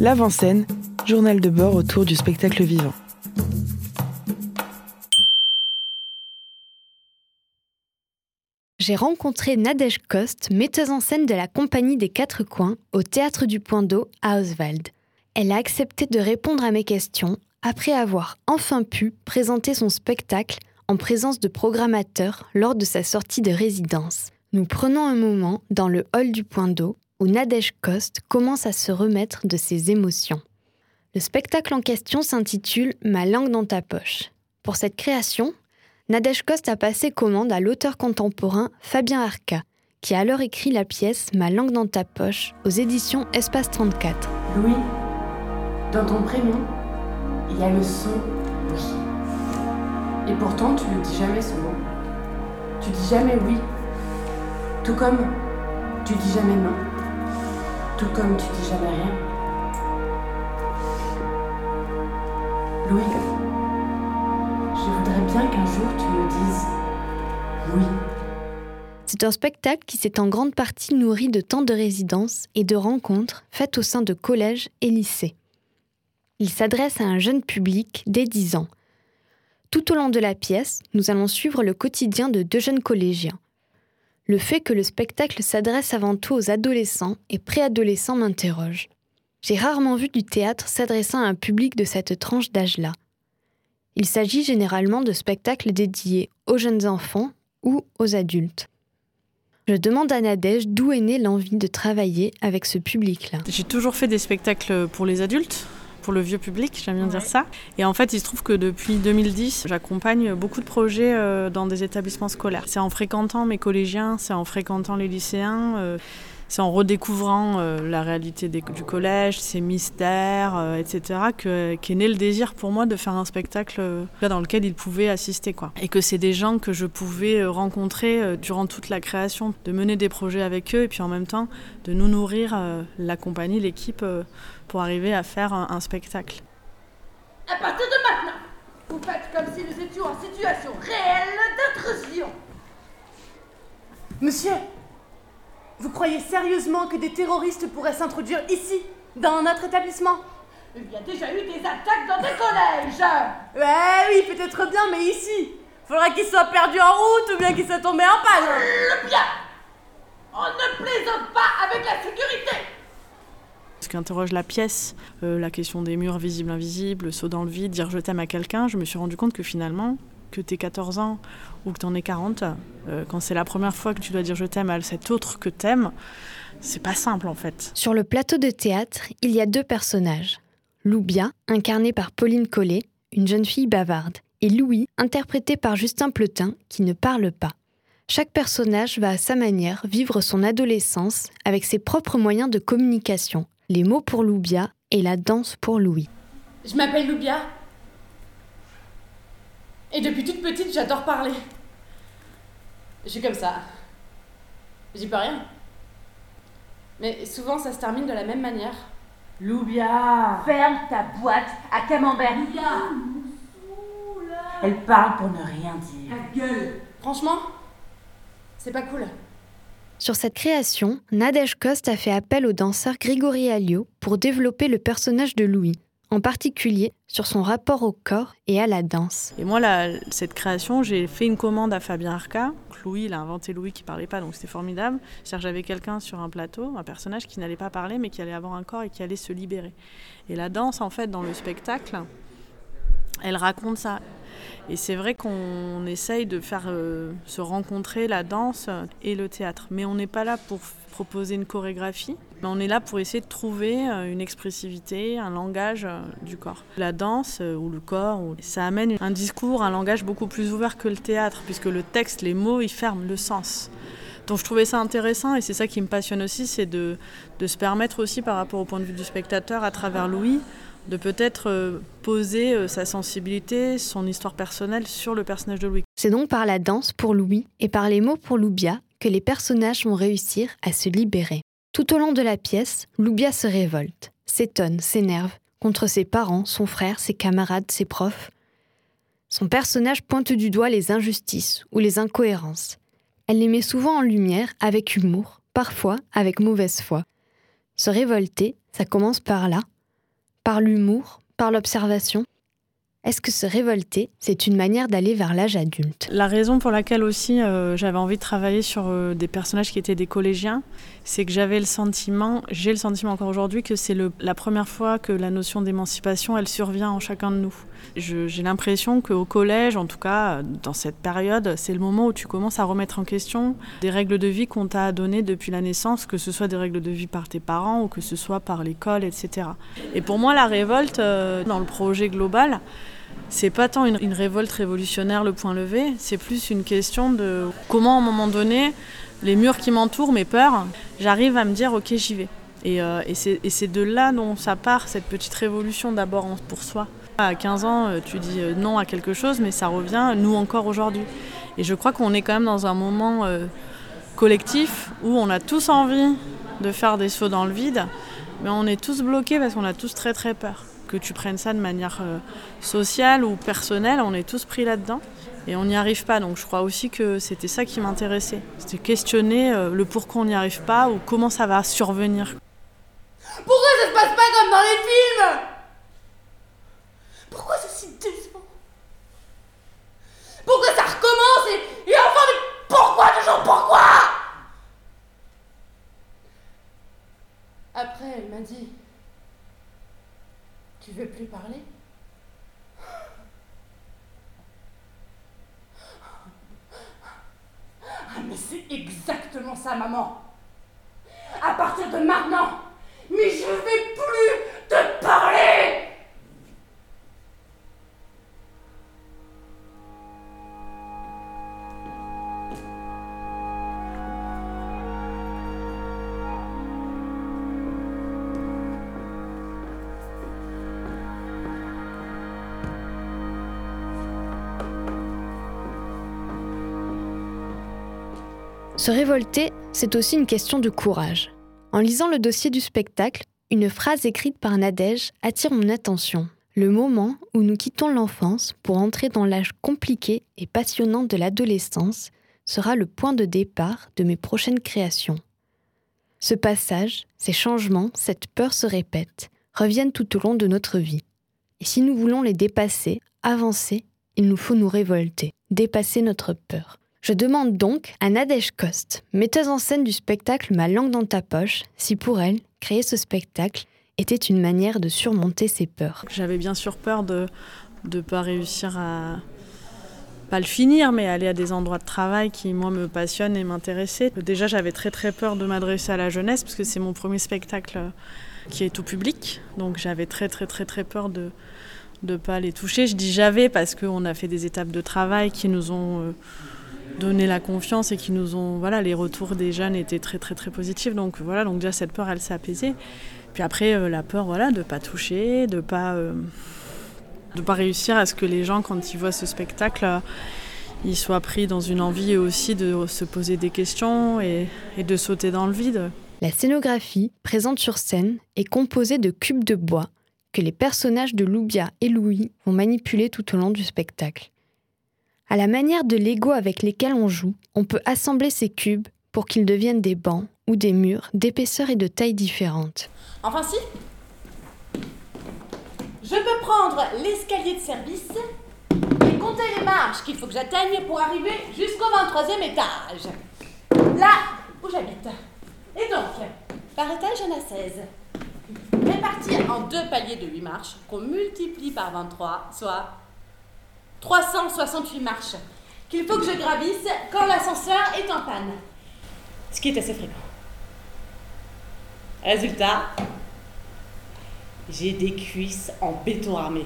L'avant-scène, journal de bord autour du spectacle vivant. J'ai rencontré Nadège Kost, metteuse en scène de la Compagnie des Quatre Coins, au Théâtre du Point d'eau à Oswald. Elle a accepté de répondre à mes questions après avoir enfin pu présenter son spectacle en présence de programmateurs lors de sa sortie de résidence. Nous prenons un moment dans le hall du Point d'eau où Nadège Kost commence à se remettre de ses émotions. Le spectacle en question s'intitule Ma langue dans ta poche. Pour cette création, Nadège Kost a passé commande à l'auteur contemporain Fabien Arca, qui a alors écrit la pièce Ma langue dans ta poche aux éditions Espace 34. Louis, dans ton prénom, il y a le son oui. Et pourtant, tu ne dis jamais ce mot. Tu dis jamais oui. Tout comme tu dis jamais non. Tout comme tu dis jamais rien. Louis, je voudrais bien qu'un jour tu me dises oui. C'est un spectacle qui s'est en grande partie nourri de temps de résidence et de rencontres faites au sein de collèges et lycées. Il s'adresse à un jeune public dès 10 ans. Tout au long de la pièce, nous allons suivre le quotidien de deux jeunes collégiens. Le fait que le spectacle s'adresse avant tout aux adolescents et préadolescents m'interroge. J'ai rarement vu du théâtre s'adressant à un public de cette tranche d'âge-là. Il s'agit généralement de spectacles dédiés aux jeunes enfants ou aux adultes. Je demande à Nadège d'où est née l'envie de travailler avec ce public-là. J'ai toujours fait des spectacles pour les adultes, pour le vieux public, j'aime bien dire ça. Et en fait, il se trouve que depuis 2010, j'accompagne beaucoup de projets euh, dans des établissements scolaires. C'est en fréquentant mes collégiens, c'est en fréquentant les lycéens. Euh, c'est en redécouvrant euh, la réalité du collège, ses mystères, etc., qu'est né le désir pour moi de faire un spectacle dans lequel ils pouvaient assister. Quoi. Et que c'est des gens que je pouvais rencontrer durant toute la création, de mener des projets avec eux et puis en même temps de nous nourrir, la compagnie, l'équipe pour arriver à faire un, un spectacle. À partir de maintenant, vous faites comme si nous étions en situation réelle d'intrusion. Monsieur, vous croyez sérieusement que des terroristes pourraient s'introduire ici, dans notre établissement? Il y a déjà eu des attaques dans des collèges. Ouais, oui, peut-être bien, mais ici, faudra qu'ils soient perdus en route ou bien qu'ils soient tombés en panne. Le bien On ne plaisante pas avec la sécurité ce qui interroge la pièce, euh, la question des murs visibles, invisibles, le saut dans le vide, dire je t'aime à quelqu'un, je me suis rendu compte que finalement, que tu 14 ans ou que tu en aies 40, euh, quand c'est la première fois que tu dois dire je t'aime à cet autre que t'aimes, c'est pas simple en fait. Sur le plateau de théâtre, il y a deux personnages. Loubia, incarnée par Pauline Collet, une jeune fille bavarde, et Louis, interprété par Justin Pletin, qui ne parle pas. Chaque personnage va à sa manière vivre son adolescence avec ses propres moyens de communication, les mots pour Loubia et la danse pour Louis. Je m'appelle Loubia. Et depuis toute petite, j'adore parler. Je suis comme ça. J'y peux rien. Mais souvent, ça se termine de la même manière. Loubia Ferme ta boîte à camembert. Loubia Elle parle pour ne rien dire. Ta gueule Franchement, c'est pas cool. Sur cette création, Nadège Kost a fait appel au danseur Grigory Alliot pour développer le personnage de Louis, en particulier sur son rapport au corps et à la danse. Et moi, cette création, j'ai fait une commande à Fabien Arca. Louis, il a inventé Louis qui parlait pas, donc c'était formidable. C'est-à-dire j'avais quelqu'un sur un plateau, un personnage qui n'allait pas parler, mais qui allait avoir un corps et qui allait se libérer. Et la danse, en fait, dans le spectacle, elle raconte ça. Et c'est vrai qu'on essaye de faire euh, se rencontrer la danse et le théâtre. Mais on n'est pas là pour proposer une chorégraphie, mais on est là pour essayer de trouver euh, une expressivité, un langage euh, du corps. La danse ou le corps, ça amène un discours, un langage beaucoup plus ouvert que le théâtre, puisque le texte, les mots, ils ferment le sens. Donc je trouvais ça intéressant et c'est ça qui me passionne aussi, c'est de, se permettre aussi par rapport au point de vue du spectateur à travers Louis de peut-être euh, poser euh, sa sensibilité, son histoire personnelle sur le personnage de Louis. C'est donc par la danse pour Louis et par les mots pour Loubia que les personnages vont réussir à se libérer. Tout au long de la pièce, Loubia se révolte, s'étonne, s'énerve contre ses parents, son frère, ses camarades, ses profs. Son personnage pointe du doigt les injustices ou les incohérences. Elle les met souvent en lumière avec humour, parfois avec mauvaise foi. Se révolter, ça commence par là, Par l'humour Par l'observation est-ce que se révolter, c'est une manière d'aller vers l'âge adulte? La raison pour laquelle aussi euh, j'avais envie de travailler sur euh, des personnages qui étaient des collégiens, c'est que j'avais le sentiment, j'ai le sentiment encore aujourd'hui que c'est la première fois que la notion d'émancipation, elle survient en chacun de nous. J'ai l'impression qu'au collège, en tout cas dans cette période, c'est le moment où tu commences à remettre en question des règles de vie qu'on t'a données depuis la naissance, que ce soit des règles de vie par tes parents ou que ce soit par l'école, etc. Et pour moi, la révolte, euh, dans le projet global, c'est pas tant une, révolte révolutionnaire, le point levé, c'est plus une question de comment, à un moment donné, les murs qui m'entourent, mes peurs, j'arrive à me dire ok, j'y vais. Et, euh, et c'est de là dont ça part, cette petite révolution d'abord pour soi. À 15 ans, euh, tu dis euh, non à quelque chose, mais ça revient, nous encore aujourd'hui. Et je crois qu'on est quand même dans un moment collectif où on a tous envie de faire des sauts dans le vide, mais on est tous bloqués parce qu'on a tous très très peur que tu prennes ça de manière euh, sociale ou personnelle, on est tous pris là-dedans et on n'y arrive pas. Donc je crois aussi que c'était ça qui m'intéressait. C'était questionner euh, le pourquoi on n'y arrive pas ou comment ça va survenir. Pourquoi ça se passe pas comme dans les films Pourquoi c'est si décevant Pourquoi ça recommence et, et enfin mais pourquoi toujours pourquoi Après elle m'a tu veux plus parler? Ah mais c'est exactement ça maman. À partir de maintenant Mais je vais plus Se révolter, c'est aussi une question de courage. En lisant le dossier du spectacle, une phrase écrite par Nadège attire mon attention. Le moment où nous quittons l'enfance pour entrer dans l'âge compliqué et passionnant de l'adolescence sera le point de départ de mes prochaines créations. Ce passage, ces changements, cette peur se répètent, reviennent tout au long de notre vie. Et si nous voulons les dépasser, avancer, il nous faut nous révolter, dépasser notre peur. Je demande donc à Nadège Kost, metteuse en scène du spectacle Ma langue dans ta poche, si pour elle, créer ce spectacle était une manière de surmonter ses peurs. J'avais bien sûr peur de ne pas réussir à pas le finir, mais aller à des endroits de travail qui, moi, me passionnent et m'intéressaient. Déjà, j'avais très très peur de m'adresser à la jeunesse, parce que c'est mon premier spectacle qui est tout public. Donc j'avais très très très très peur de ne pas les toucher. Je dis j'avais parce qu'on a fait des étapes de travail qui nous ont... Euh, donné la confiance et qui nous ont voilà les retours des jeunes étaient très très très positifs donc voilà donc déjà cette peur elle s'est apaisée puis après euh, la peur voilà de pas toucher de pas euh, de pas réussir à ce que les gens quand ils voient ce spectacle euh, ils soient pris dans une envie aussi de se poser des questions et, et de sauter dans le vide. La scénographie présente sur scène est composée de cubes de bois que les personnages de Loubia et Louis vont manipuler tout au long du spectacle. À la manière de Lego avec lesquels on joue, on peut assembler ces cubes pour qu'ils deviennent des bancs ou des murs d'épaisseur et de taille différentes. Enfin si Je peux prendre l'escalier de service et compter les marches qu'il faut que j'atteigne pour arriver jusqu'au 23e étage. Là où j'habite. Et donc, par étage, en a 16. Répartis en deux paliers de 8 marches qu'on multiplie par 23, soit 368 marches qu'il faut que je gravisse quand l'ascenseur est en panne. Ce qui est assez fréquent. Résultat, j'ai des cuisses en béton armé.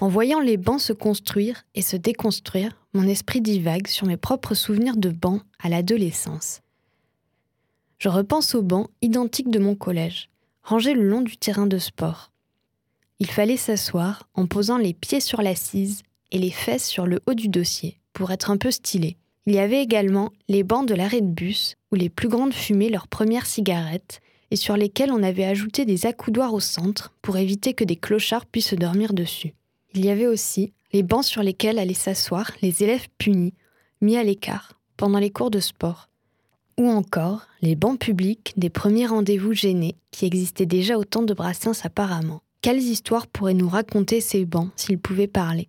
En voyant les bancs se construire et se déconstruire, mon esprit divague sur mes propres souvenirs de bancs à l'adolescence. Je repense aux bancs identiques de mon collège, rangés le long du terrain de sport. Il fallait s'asseoir en posant les pieds sur l'assise et les fesses sur le haut du dossier pour être un peu stylé. Il y avait également les bancs de l'arrêt de bus où les plus grandes fumaient leurs premières cigarettes et sur lesquels on avait ajouté des accoudoirs au centre pour éviter que des clochards puissent dormir dessus. Il y avait aussi les bancs sur lesquels allaient s'asseoir les élèves punis, mis à l'écart, pendant les cours de sport. Ou encore les bancs publics des premiers rendez-vous gênés qui existaient déjà au temps de Brassens apparemment. Quelles histoires pourraient nous raconter ces bancs s'ils pouvaient parler?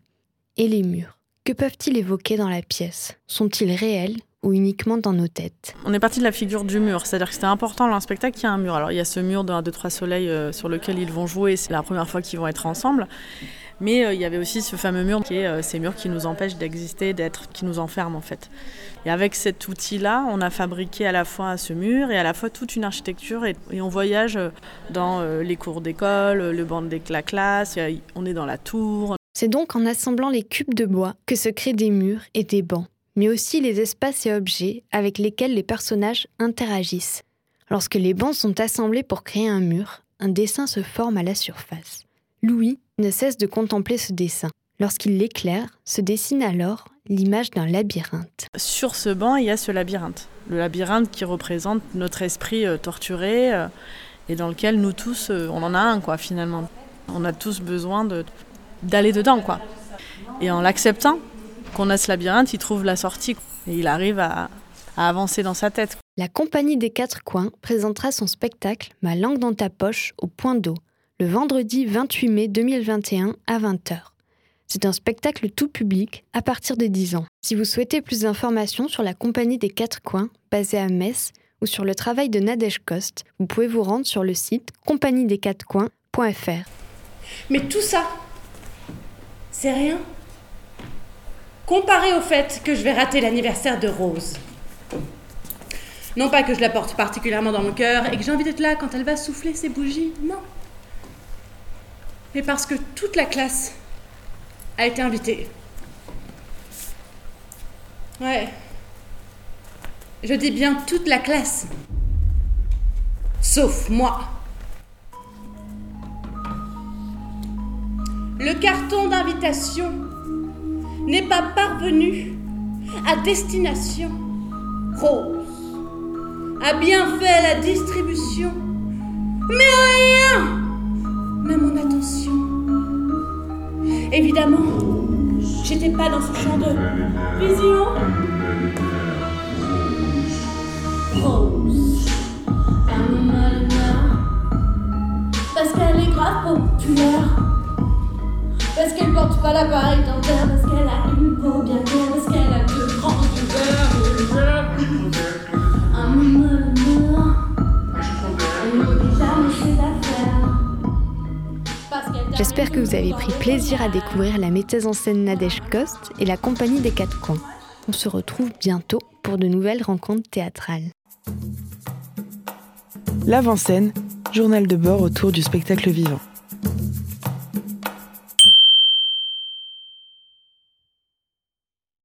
Et les murs Que peuvent-ils évoquer dans la pièce? Sont-ils réels ou uniquement dans nos têtes? On est parti de la figure du mur, c'est-à-dire que c'était important dans le spectacle qu'il y a un mur. Alors il y a ce mur de 1, 2, 3 soleils euh, sur lequel ils vont jouer, c'est la première fois qu'ils vont être ensemble. Mais euh, il y avait aussi ce fameux mur qui est euh, ces murs qui nous empêchent d'exister, d'être, qui nous enferment en fait. Et avec cet outil-là, on a fabriqué à la fois ce mur et à la fois toute une architecture et, on voyage dans les cours d'école, le banc de la classe, on est dans la tour. C'est donc en assemblant les cubes de bois que se créent des murs et des bancs, mais aussi les espaces et objets avec lesquels les personnages interagissent. Lorsque les bancs sont assemblés pour créer un mur, un dessin se forme à la surface. Louis ne cesse de contempler ce dessin. Lorsqu'il l'éclaire, se dessine alors l'image d'un labyrinthe. Sur ce banc, il y a ce labyrinthe. Le labyrinthe qui représente notre esprit euh, torturé euh, et dans lequel nous tous, euh, on en a un, quoi, finalement. On a tous besoin d'aller dedans, quoi. Et en l'acceptant, qu'on a ce labyrinthe, il trouve la sortie et il arrive à, à avancer dans sa tête. La Compagnie des Quatre Coins présentera son spectacle Ma langue dans ta poche au point d'eau le vendredi 28 mai 2021 à 20h. C'est un spectacle tout public à partir de 10 ans. Si vous souhaitez plus d'informations sur la Compagnie des Quatre Coins, basée à Metz, ou sur le travail de Nadège Coste, vous pouvez vous rendre sur le site compagniedesquatrecoins.fr. Mais tout ça, c'est rien. Comparé au fait que je vais rater l'anniversaire de Rose. Non pas que je la porte particulièrement dans mon cœur et que j'ai envie d'être là quand elle va souffler ses bougies, non mais parce que toute la classe a été invitée. Ouais. Je dis bien toute la classe. Sauf moi. Le carton d'invitation n'est pas parvenu à destination. Rose a bien fait la distribution, mais rien n'a mon attention. Évidemment, j'étais pas dans ce champ de vision. Rose, parce qu'elle est grave populaire. Parce qu'elle porte pas l'appareil dentaire, parce qu'elle a une peau bien claire, parce qu'elle a deux grands verres. J'espère que vous avez pris plaisir à découvrir la metteuse en scène Nadège Coste et la compagnie des quatre coins. On se retrouve bientôt pour de nouvelles rencontres théâtrales. L'avant-scène, journal de bord autour du spectacle vivant.